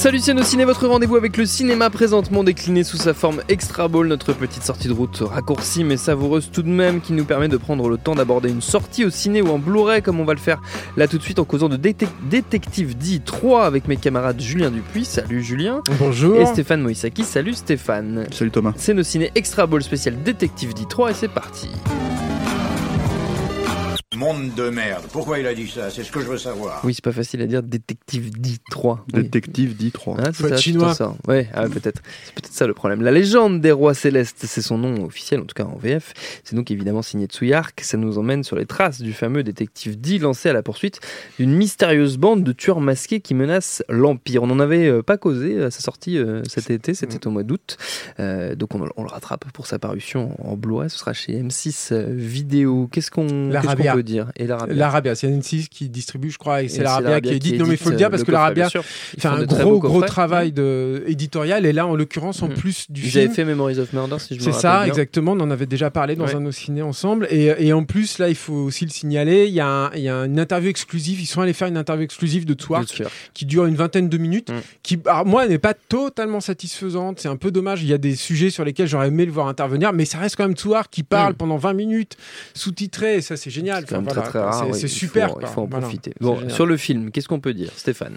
Salut c'est nos ciné, votre rendez-vous avec le cinéma présentement décliné sous sa forme extra ball, notre petite sortie de route raccourcie mais savoureuse tout de même qui nous permet de prendre le temps d'aborder une sortie au ciné ou en Blu-ray comme on va le faire là tout de suite en causant de Détec- Détective D 3 avec mes camarades Julien Dupuis, salut Julien, Bonjour. et Stéphane Moïsaki, salut Stéphane. Salut Thomas. C'est nos ciné extra ball spécial Détective D 3 et c'est parti. Monde de merde. Pourquoi il a dit ça? C'est ce que je veux savoir. Oui c'est pas facile à dire Détective D 3. Oui. Détective dit 3. Ah, c'est ça, c'est chinois. ça. Ouais, ah, peut-être. C'est peut-être ça le problème. La légende des rois célestes, c'est son nom officiel, en tout cas en VF. C'est donc évidemment signé Tsuyark. Ça nous emmène sur les traces du fameux détective D lancé à la poursuite d'une mystérieuse bande de tueurs masqués qui menacent l'Empire. On n'en avait euh, pas causé à sa sortie euh, cet été, c'était au mois d'août. Euh, donc on, on le rattrape pour sa parution en Blu-ray. Ce sera chez M6 euh, Vidéo. Qu'est-ce qu'on qu'est-ce L'Arabia. qu'on peut dire? Et l'Arabia. L'Arabia, c'est N6 qui distribue, je crois, et c'est l'Arabia qui édite. Non, mais il faut le euh, dire parce que l'Arabia. Ils fait un gros, gros travail de, éditorial. Et là, en l'occurrence, en Mhm. plus du Ils film. avaient fait Memories of Murder, si je me C'est ça, bien. exactement. On en avait déjà parlé dans Ouais. un de nos ciné ensemble. Et, et en plus, là, il faut aussi le signaler. Il y, a un- il y a une interview exclusive. Ils sont allés faire une interview exclusive de Twark qui dure une vingtaine de minutes. Mm. Qui, alors, moi, n'est pas totalement satisfaisante. C'est un peu dommage. Il y a des sujets sur lesquels j'aurais aimé le voir intervenir. Mais ça reste quand même Twark qui parle Mm. pendant 20 minutes, sous-titré. Et ça, c'est génial. Quand même très voilà, très rare. C'est oui, super. faut- quoi. Il faut en profiter. Bon, sur le film, qu'est-ce qu'on peut dire, Stéphane?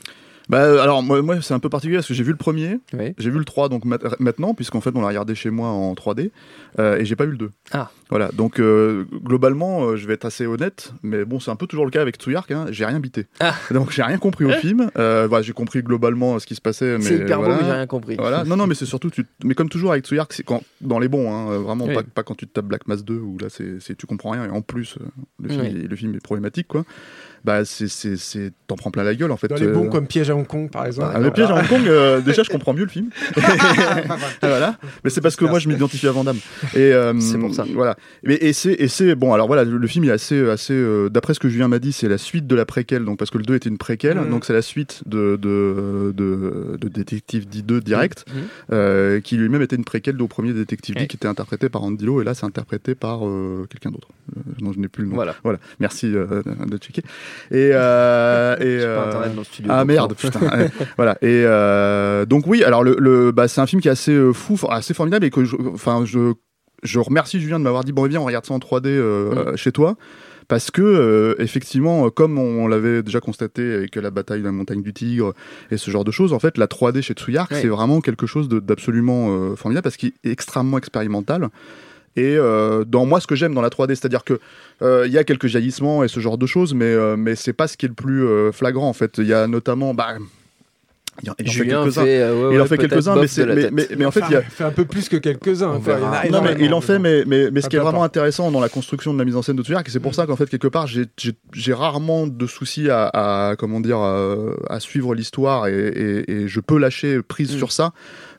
Bah euh, alors moi, moi c'est un peu particulier parce que j'ai vu le premier, Oui. j'ai vu le 3 donc mat- maintenant puisqu'en fait on l'a regardé chez moi en 3D euh, et j'ai pas vu le 2. Ah. Voilà donc euh, globalement euh, je vais être assez honnête mais bon c'est un peu toujours le cas avec Tsuyark hein, j'ai rien bité. Ah. Donc j'ai rien compris au film. Euh, voilà, j'ai compris globalement ce qui se passait mais C'est hyper voilà. beau, mais j'ai rien compris. Voilà. Non, non, mais c'est surtout, tu... mais comme toujours avec Tsuyark, c'est quand dans les bons, hein, euh, vraiment Oui. pas, pas quand tu te tapes Black Mass 2 où là c'est, tu comprends rien et en plus euh, le film, Oui. est, le film est problématique quoi. Bah c'est, c'est, c'est... t'en prends plein la gueule en fait. Dans les bons euh, comme Piège à Hong Kong, par exemple. ah, le piège à Hong Kong, euh, déjà je comprends mieux le film. voilà. Mais c'est parce que moi je m'identifie à Van Damme. Et euh, C'est pour ça. Voilà. Mais et c'est et c'est bon. Alors voilà, le, film est assez assez. euh, D'après ce que Julien m'a dit, c'est la suite de la préquelle. Donc parce que le 2 était une préquelle, Mhm. donc c'est la suite de de de, de Détective D2 direct, Mhm. euh, qui lui-même était une préquelle au premier Détective D, Ouais. qui était interprété par Andy Lau, et là c'est interprété par euh, quelqu'un d'autre. Euh, non, je n'ai plus le nom. Voilà. Voilà. Merci euh, de checker. Et euh, et J'ai pas euh, internet dans le studio. ah merde, putain. voilà. Et euh, donc oui, alors le, le bah, c'est un film qui est assez euh, fou, assez formidable et que je, enfin je je remercie Julien de m'avoir dit bon viens on regarde ça en 3D euh, chez toi parce que euh, effectivement comme on, l'avait déjà constaté avec la bataille de la montagne du tigre et ce genre de choses en fait la 3D chez Tsuyark Ouais. c'est vraiment quelque chose d'absolument euh, formidable parce qu'il est extrêmement expérimental et euh, dans moi ce que j'aime dans la 3D c'est-à-dire que euh, il y a quelques jaillissements et ce genre de choses mais euh, mais c'est pas ce qui est le plus euh, flagrant en fait il y a notamment bah il en, il en fait quelques-uns euh, ouais, il en ouais, fait peut-être quelques-uns mais, mais, mais, mais en fait il y a fait un peu plus que quelques-uns. Enfin, il non, mais il en fait, mais, mais, mais ce Ah, qui est vraiment intéressant dans la construction de la mise en scène de Tsuyark, et c'est pour ça qu'en fait, quelque part, j'ai- j'ai j'ai rarement de soucis à, à, comment dire, à, à suivre l'histoire et, et, et je peux lâcher prise Mm. sur ça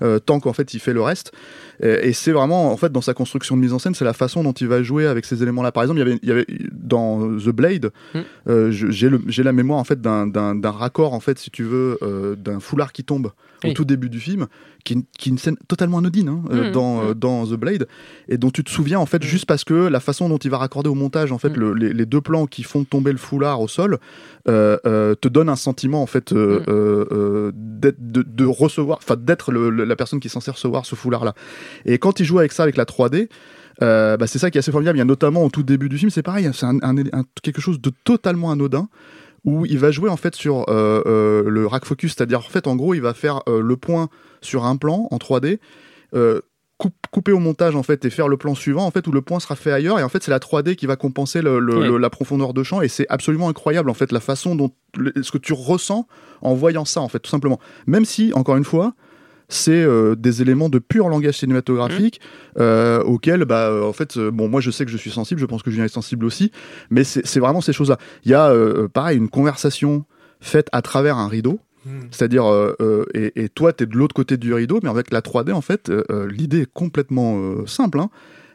euh, tant qu'en fait il fait le reste. Et, et c'est vraiment, en fait, dans sa construction de mise en scène, c'est la façon dont il va jouer avec ces éléments-là. Par exemple, il y avait, il y avait dans The Blade, Mm. euh, j'ai la mémoire en fait d'un- raccord, en fait, si tu veux, euh, d'un foulard qui tombe au Oui. tout début du film, qui, qui est une scène totalement anodine hein, euh, Mm, dans, mm. euh, dans The Blade, et dont tu te souviens en fait juste parce que la façon dont il va raccorder au montage en fait le- les, les deux plans qui font tomber le foulard au sol euh, euh, te donne un sentiment en fait euh, euh, euh, d'être- de, de recevoir, enfin d'être la personne qui est censée recevoir ce foulard là. Et quand il joue avec ça avec la 3D. euh, bah, c'est ça qui est assez formidable. Il y a notamment au tout début du film, c'est pareil, c'est un, un- un- quelque chose de totalement anodin où il va jouer en fait sur euh, euh, le rack focus, c'est-à-dire en fait en gros il va faire le point sur un plan en 3D. euh, coup- couper au montage en fait et faire le plan suivant en fait où le point sera fait ailleurs et en fait c'est la 3D qui va compenser le- le- Ouais. le- la profondeur de champ et c'est absolument incroyable en fait la façon dont ce que tu ressens en voyant ça en fait tout simplement même si encore une fois c'est euh, des éléments de pur langage cinématographique euh, auxquels bah euh, en fait bon moi je sais que je suis sensible je pense que Julien est sensible aussi mais c'est vraiment ces choses là il y a pareil une conversation faite à travers un rideau. Hmm. c'est-à-dire, et, et toi, tu es de l'autre côté du rideau, mais avec la 3D, en fait, l'idée est complètement simple, hein,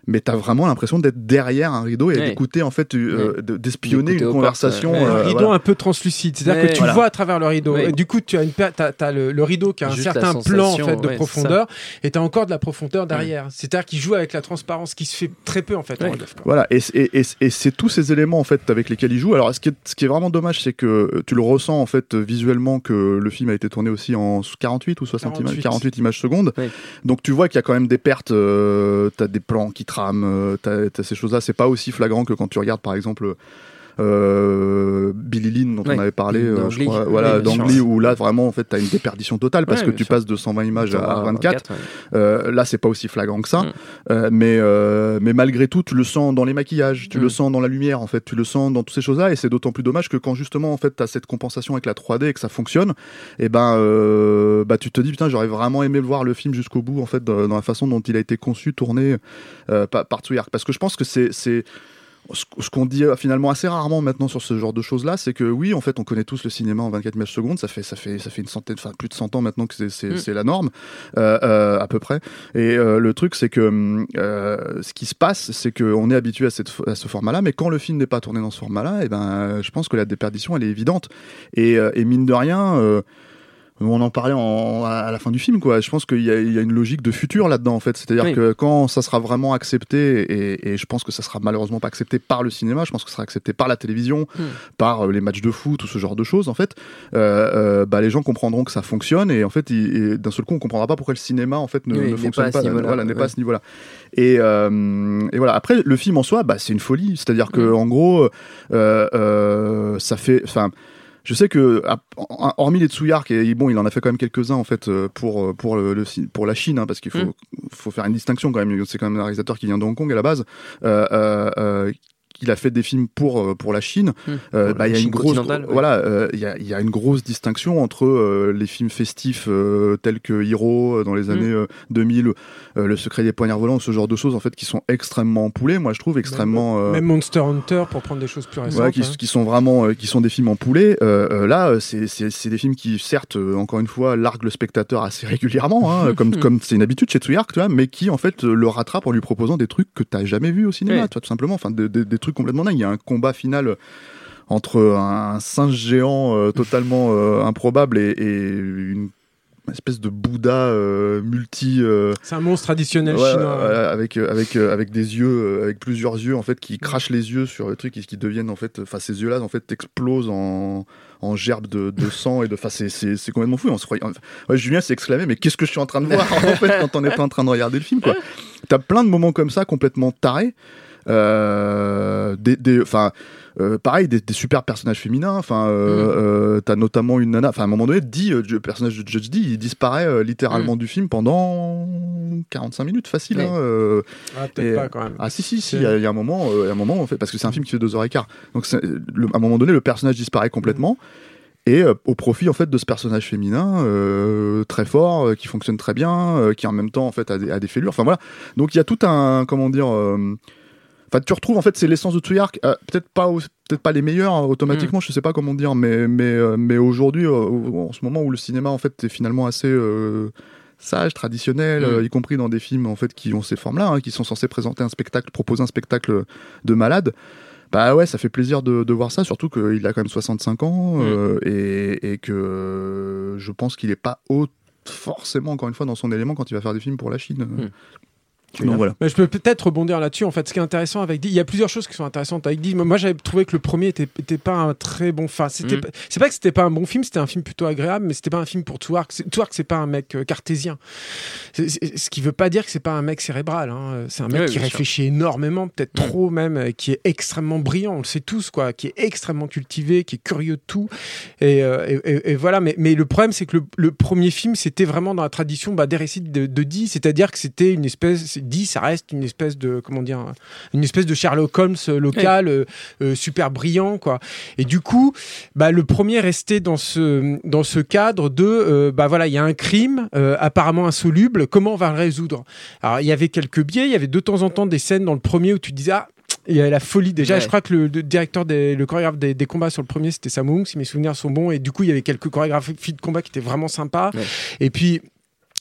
mais tu as vraiment l'impression d'être derrière un rideau et Ouais. d'écouter, en fait, euh, de- d'espionner une conversation. portes, ouais. un euh, rideau voilà. un peu translucide, c'est-à-dire Ouais, que tu voilà. vois à travers le rideau. Ouais. Et du coup, tu as une t'as, t'as le, le rideau qui a un Juste certain plan en fait de ouais, profondeur, et tu as encore de la profondeur derrière. C'est-à-dire qu'il joue avec la transparence, qui se fait très peu en fait en relief. Voilà, et, c- et, et, et c'est tous ces éléments en fait avec lesquels il joue. Alors, ce qui est, ce qui est vraiment dommage, c'est que euh, tu le ressens en fait euh, visuellement que le film a été tourné aussi en 48 ou 60 images, 48. 48 images secondes. Oui. Donc tu vois qu'il y a quand même des pertes. euh, t'as des plans qui trament, euh, t'as, ces choses-là. C'est pas aussi flagrant que quand tu regardes par exemple. Euh, Billy Lynn dont Ouais. on avait parlé, euh, je crois, Oui, voilà, sûr. d'Angly où là vraiment en fait t'as une déperdition totale parce Ouais, que tu sûr. passes de 120 images à 24. ouais. Euh, là, c'est pas aussi flagrant que ça, Mm. Euh, mais euh, mais malgré tout, tu le sens dans les maquillages, tu Mm. le sens dans la lumière, en fait, tu le sens dans toutes ces choses-là, et c'est d'autant plus dommage que quand justement en fait t'as cette compensation avec la 3D et que ça fonctionne, et ben euh, bah tu te dis putain j'aurais vraiment aimé voir le film jusqu'au bout en fait dans dans la façon dont il a été conçu, tourné euh, par, par parce que je pense que c'est c'est ce qu'on dit euh, finalement assez rarement maintenant sur ce genre de choses là, c'est que oui, en fait, on connaît tous le cinéma en 24 images secondes. Ça fait, ça fait, ça fait une centaine, enfin plus de 100 ans maintenant que c'est, Mm. la norme, euh, euh, à peu près. Et euh, le truc, c'est que euh, ce qui se passe, c'est qu'on est habitué à, cette, à ce format-là, mais quand le film n'est pas tourné dans ce format-là, et ben, je pense que la déperdition, elle est évidente. Et, et mine de rien. On en parlait en- à la fin du film, quoi. Je pense qu'il y, a- il y a une logique de futur là-dedans, en fait. C'est-à-dire Oui. que quand ça sera vraiment accepté, et, et je pense que ça sera malheureusement pas accepté par le cinéma, je pense que ça sera accepté par la télévision, Hmm. par euh, les matchs de foot, tout ce genre de choses, en fait, euh, euh, bah, les gens comprendront que ça fonctionne, et en fait, d'un seul coup, on comprendra pas pourquoi le cinéma, en fait, ne, Oui, ne n'est fonctionne pas à pas. ce niveau-là, voilà, n'est ouais. pas à ce niveau-là. Et, euh, et voilà. Après, le film en soi, bah, c'est une folie. C'est-à-dire que, Mm. en gros, ça fait, enfin. Je sais que, hormis les Tsuyark, et bon, il en a fait quand même quelques-uns en fait euh, pour euh, pour le, pour la Chine, hein, parce qu'il faut Mm. faut faire une distinction quand même. C'est quand même un réalisateur qui vient de Hong Kong à la base. Euh, euh, euh, il a fait des films pour euh, pour la Chine. Hmm. Euh, bah, il y a une grosse ouais. voilà, euh, il y, a, il y a une grosse distinction entre euh, les films festifs euh, tels que Hero euh, dans les Mm. années euh, 2000, euh, Le Secret des poignards volants, ce genre de choses en fait qui sont extrêmement empoulées. Moi, je trouve extrêmement euh, Même Monster Hunter pour prendre des choses plus récentes. Ouais, qui, hein. qui sont vraiment euh, qui sont des films en poulet. Euh, euh, là, c'est c'est c'est des films qui certes euh, encore une fois larguent le spectateur assez régulièrement, hein, comme comme c'est une habitude chez Tsuyark, tu vois, mais qui en fait le rattrape en lui proposant des trucs que t'as jamais vu au cinéma, Ouais. tu vois, tout simplement. Enfin, des, des- des trucs complètement dingues. Il y a un combat final. euh, entre un singe géant euh, totalement euh, improbable et, et une espèce de Bouddha euh, multi euh, C'est un monstre traditionnel Ouais, chinois. ouais, avec avec avec des yeux avec plusieurs yeux en fait qui crachent les yeux sur le truc et qui deviennent en fait enfin ces yeux là en fait explosent en en gerbes de, de sang et de enfin c'est c'est complètement fou on se croyait ouais, Julien s'est exclamé mais qu'est-ce que je suis en train de voir en fait quand on était en train de regarder le film quoi t'as plein de moments comme ça complètement tarés des des enfin euh, pareil des, des super personnages féminins enfin euh, euh, t'as notamment une nana enfin à un moment donné dit euh, le personnage de Judge D il disparaît euh, littéralement du film pendant 45 minutes facile hein, euh, Ah, peut-être Et- pas quand même. ah si si si, il y, a- il y a un moment, euh, il y a un moment en fait, parce que c'est un film qui fait deux heures et quart. Donc c'est- le- à un moment donné, le personnage disparaît complètement. Et euh, au profit en fait de ce personnage féminin euh, très fort, euh, qui fonctionne très bien, euh, qui en même temps en fait a des, a des fêlures. Enfin voilà. Donc il y a tout un comment dire. Enfin, tu retrouves en fait c'est l'essence de Tsuyark. euh, peut-être pas, peut-être pas les meilleurs hein, automatiquement. Je sais pas comment dire, mais mais euh, mais aujourd'hui, euh, en ce moment où le cinéma en fait est finalement assez euh, sage, traditionnel, Mm. y compris dans des films en fait qui ont ces formes-là, hein, qui sont censés présenter un spectacle, proposer un spectacle de malade. Bah ouais, ça fait plaisir de, de voir ça, surtout qu'il a quand même 65 ans euh, et, et que je pense qu'il est pas haut forcément encore une fois dans son élément quand il va faire des films pour la Chine. Mm. Donc voilà. Mais je peux peut-être rebondir là-dessus. En fait, ce qui est intéressant avec Dee, il y a plusieurs choses qui sont intéressantes avec Dee. Moi, j'avais trouvé que le premier était, était pas un très bon. Enfin, c'était Mm. c'est pas que c'était pas un bon film, c'était un film plutôt agréable, mais c'était pas un film pour Twark. C'est- Twark, c'est pas un mec euh, cartésien. Ce qui veut pas dire que c'est pas un mec cérébral. hein. C'est un mec Oui, qui sûr. réfléchit énormément, peut-être Mm. trop même, euh, qui est extrêmement brillant. On le sait tous, quoi. Qui est extrêmement cultivé, qui est curieux de tout. Et, euh, et- et- et voilà. Mais, mais le problème, c'est que le, le premier film, c'était vraiment dans la tradition bah, des récits de, de Dee, c'est-à-dire que c'était une espèce. Dee, ça reste une espèce de comment dire, une espèce de Sherlock Holmes euh, local, euh, euh, super brillant, quoi. Et du coup, bah, le premier restait dans ce dans ce cadre de euh, bah voilà, il y a un crime apparemment insoluble. Comment on va le résoudre? Alors il y avait quelques biais. Il y avait de temps en temps des scènes dans le premier où tu disais ah il y avait la folie déjà. Ouais. Je crois que le, le directeur, des, le chorégraphe des, des combats sur le premier, c'était Sam Wong, si mes souvenirs sont bons. Et du coup, il y avait quelques chorégraphies de combat qui étaient vraiment sympas. Ouais. Et puis.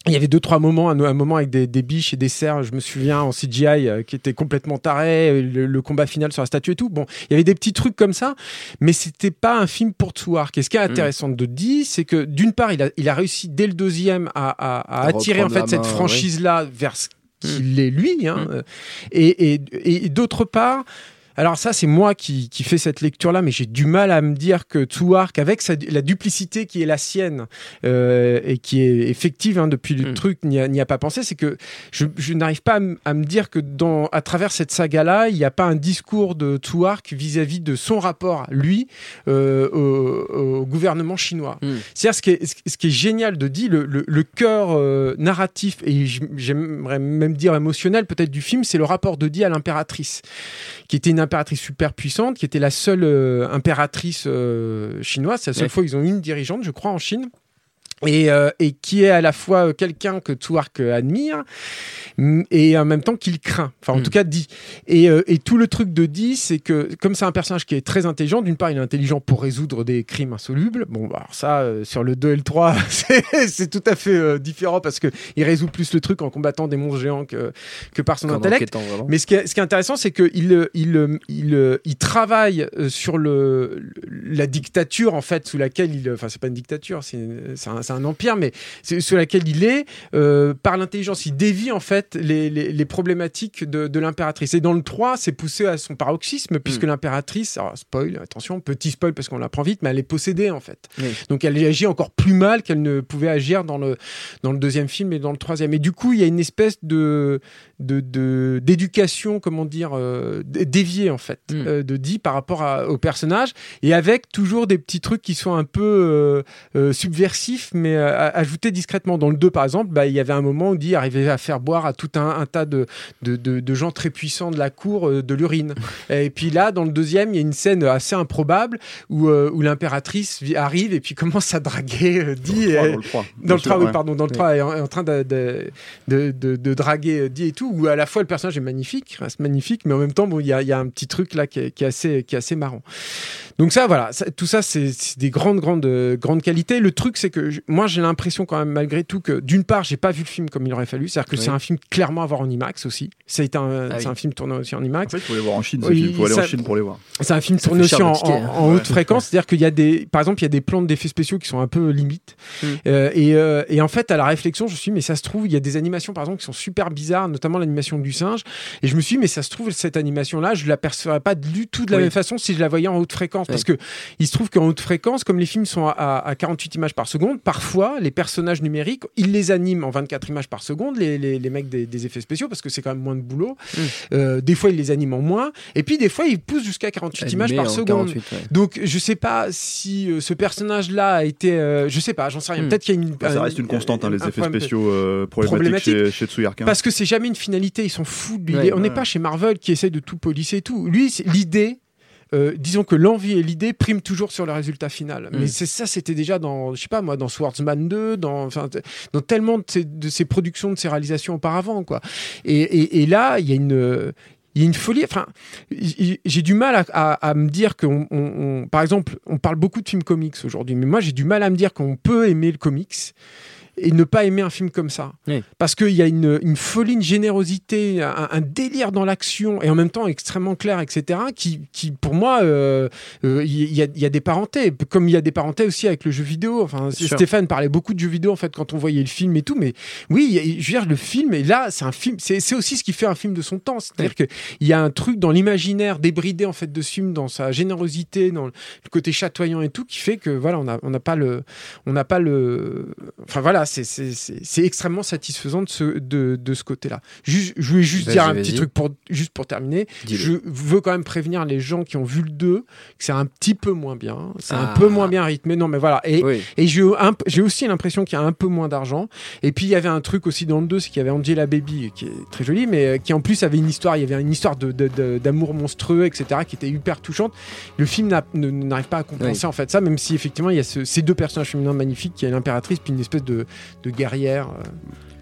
Il y avait deux trois moments, un, un moment avec des, des biches et des cerfs, je me souviens en CGI euh, qui était complètement taré, euh, le, le combat final sur la statue et tout. Bon, il y avait des petits trucs comme ça, mais c'était pas un film pour Tsuark. Et ce qui est intéressant de dire, c'est que d'une part, il a, il a réussi dès le deuxième à, à- à À attirer en fait cette franchise là vers ce qu'il Mm. est lui, hein, Mm. euh, et, et, et d'autre part, alors ça, c'est moi qui, qui fais cette lecture-là, mais j'ai du mal à me dire que Tsuark, avec sa- la duplicité qui est la sienne euh, et qui est effective hein, depuis le Mm. truc, n'y a, a pas pensé, c'est que je, je n'arrive pas à, me dire que dans, à travers cette saga-là, il n'y a pas un discours de Tsuark vis-à-vis de son rapport, lui, euh, au, au gouvernement chinois. Mm. C'est-à-dire ce qui est, ce qui est génial de dire, le, le, le cœur euh, narratif et j'aimerais même dire émotionnel peut-être du film, c'est le rapport de Di à l'impératrice, qui était une impératrice super puissante, qui était la seule euh, impératrice euh, chinoise. C'est la seule Ouais. fois ils ont une dirigeante, je crois, en Chine. Et, euh, et qui est à la fois euh, quelqu'un que Tsuark euh, admire mm, et en même temps qu'il craint. Enfin, en Mm. tout cas, dit. Et, euh, et tout le truc de Di, c'est que comme c'est un personnage qui est très intelligent, d'une part, il est intelligent pour résoudre des crimes insolubles. Bon, bah, alors ça, euh, sur le 2 et le 3, c'est tout à fait euh, différent parce que il résout plus le truc en combattant des monstres géants que, que par son intellect. Mais ce qui est, ce qui est intéressant, c'est qu'il il, il, il, il travaille sur le, la dictature, en fait, sous laquelle il. Enfin, c'est pas une dictature, c'est un, c'est un empire, mais c'est- sous laquelle il est, euh, par l'intelligence. Il dévie, en fait, les, les, les problématiques de, de l'impératrice. Et dans le 3, c'est poussé à son paroxysme, puisque l'impératrice, alors, spoil, attention, petit spoil parce qu'on l'apprend vite, mais elle est possédée, en fait. Donc elle agit encore plus mal qu'elle ne pouvait agir dans le, dans le deuxième film et dans le troisième. Et du coup, il y a une espèce de de- d'éducation, comment dire, euh, déviée en fait, Mm. euh, de dit par rapport à- au personnage, et avec toujours des petits trucs qui sont un peu euh, subversifs, mais euh, a- ajoutés discrètement. Dans le 2, par exemple, bah, il y avait un moment où dit arrivait à faire boire à tout un, un tas de, de, de- de gens très puissants de la cour euh, de l'urine. et puis là, dans le deuxième, il y a une scène assez improbable où, euh, où l'impératrice arrive et puis commence à draguer euh, Di. et Dans elle- le 3. dans le 3, oui, ouais. pardon, dans le 3, est en, est en train de, de, de, de- de draguer euh, Di et tout, où à la fois le personnage est magnifique, reste magnifique, mais en même temps, bon, il y a, il y a un petit truc là qui est, qui est assez, qui est assez marrant. Donc ça, voilà, ça- tout ça, c'est des grandes, grandes, euh, grandes qualités. Le truc, c'est que je- moi, j'ai l'impression quand même, malgré tout, que d'une part, j'ai pas vu le film comme il aurait fallu, c'est-à-dire que Oui. c'est un film clairement à voir en IMAX aussi. Un, Ah c'est oui. un film tourné aussi en En IMAX. fait, il faut les voir en Chine. Oui, Il faut aller ça- en Chine pour les voir. C'est un film tourné aussi en, en- hein. en Ouais. haute fréquence, c'est-à-dire qu'il y a des, par exemple, il y a des plans d'effets spéciaux qui sont un peu limites. Mm. Euh, et, euh, et en fait, à la réflexion, je me suis dit, mais ça se trouve, il y a des animations, par exemple, qui sont super bizarres, notamment l'animation du singe. Et je me suis dit, mais ça se trouve, cette animation-là, je l'apercevrais pas du tout de la Oui. même façon si je la voyais en haute fréquence. Parce que il se trouve qu'en haute fréquence, comme les films sont à, à- à 48 images par seconde, parfois, les personnages numériques, ils les animent en 24 images par seconde, les, les, les mecs des, des effets spéciaux, parce que c'est quand même moins de boulot. Mm. Euh, des fois, ils les animent en moins. Et puis, des fois, ils poussent jusqu'à 48 images par seconde. 48, ouais. Donc, je sais pas si euh, ce personnage-là a été. euh, je sais pas, j'en sais rien. Hmm. Peut-être qu'il y a une. Ça un- reste une constante, hein, un les effets spéciaux euh, problématiques Problématique. chez, chez Tsuyark. hein. Parce que c'est jamais une finalité, ils s'en foutent. de Ouais, l'idée. on n'est ouais. pas chez Marvel qui essaye de tout polisser et tout. Lui, c'est l'idée. Euh, disons que l'envie et l'idée priment toujours sur le résultat final. Mm. Mais c'est ça, c'était déjà dans, je sais pas moi, dans Swordsman 2, dans, dans tellement de ces, de ces productions, de ces réalisations auparavant, quoi. Et, et- et là, il y a une, il y a une folie. Enfin, j'ai du mal à, à- à me dire qu'on, on- on- par exemple, on parle beaucoup de films comics aujourd'hui, mais moi, j'ai du mal à me dire qu'on peut aimer le comics et ne pas aimer un film comme ça. Oui. Parce qu'il y a une, une folie, une générosité, un, un délire dans l'action et en même temps extrêmement clair, etc. qui, qui pour moi, euh, euh, il y, a, il y a des parentés. Comme il y a des parentés aussi avec le jeu vidéo. Enfin. Stéphane parlait beaucoup de jeux vidéo en fait quand on voyait le film et tout. Mais oui, il a- je veux dire, le film, et là, c'est un film, c'est aussi ce qui fait un film de son temps. C'est-à-dire qu'il y a un truc dans l'imaginaire débridé en fait de ce film, dans sa générosité, dans le côté chatoyant et tout, qui fait que voilà, on n'a on n'a pas le, on n'a pas le, enfin voilà, c'est extrêmement satisfaisant de ce de, de ce côté-là. Je voulais juste dire un petit truc pour juste pour terminer. Je veux quand même prévenir les gens qui ont vu le 2 que c'est un petit peu moins bien, c'est Ah. un peu moins bien rythmé. Non mais voilà. Et Oui. et j'ai aussi l'impression qu'il y a un peu moins d'argent. Et puis il y avait un truc aussi dans le 2, c'est qu'il y avait Angela Baby, qui est très jolie, mais euh, qui en plus avait une histoire, il y avait une histoire de- de- de- d'amour monstrueux, etc., qui était hyper touchante. Le film n'arrive pas à compenser en fait ça, même si effectivement il y a ce- ces deux personnages féminins magnifiques, qui est l'impératrice, puis une espèce de, de guerrière. euh,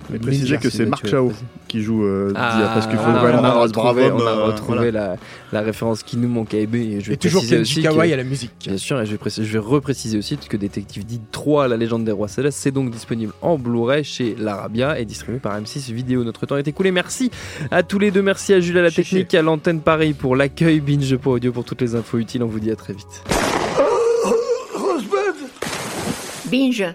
Mais préciser que c'est Marc Chao qui joue euh, Ah, Dia, parce qu'il faut on a- vraiment on on a euh, retrouvé voilà. la, la référence qui nous manque à aimer. Et je vais Et toujours Kenji Kawai à la musique. Bien sûr, et je vais, préciser- je vais repréciser aussi que Détective Did 3, La légende des rois célestes, c'est donc disponible en Blu-ray chez l'Arabia et distribué par M6 Vidéo. Notre temps est écoulé. Merci à tous les deux. Merci à Jules à la Chiché. technique, à l'antenne Paris pour l'accueil, Binge pour audio pour toutes les infos utiles. On vous dit à très vite. Binge.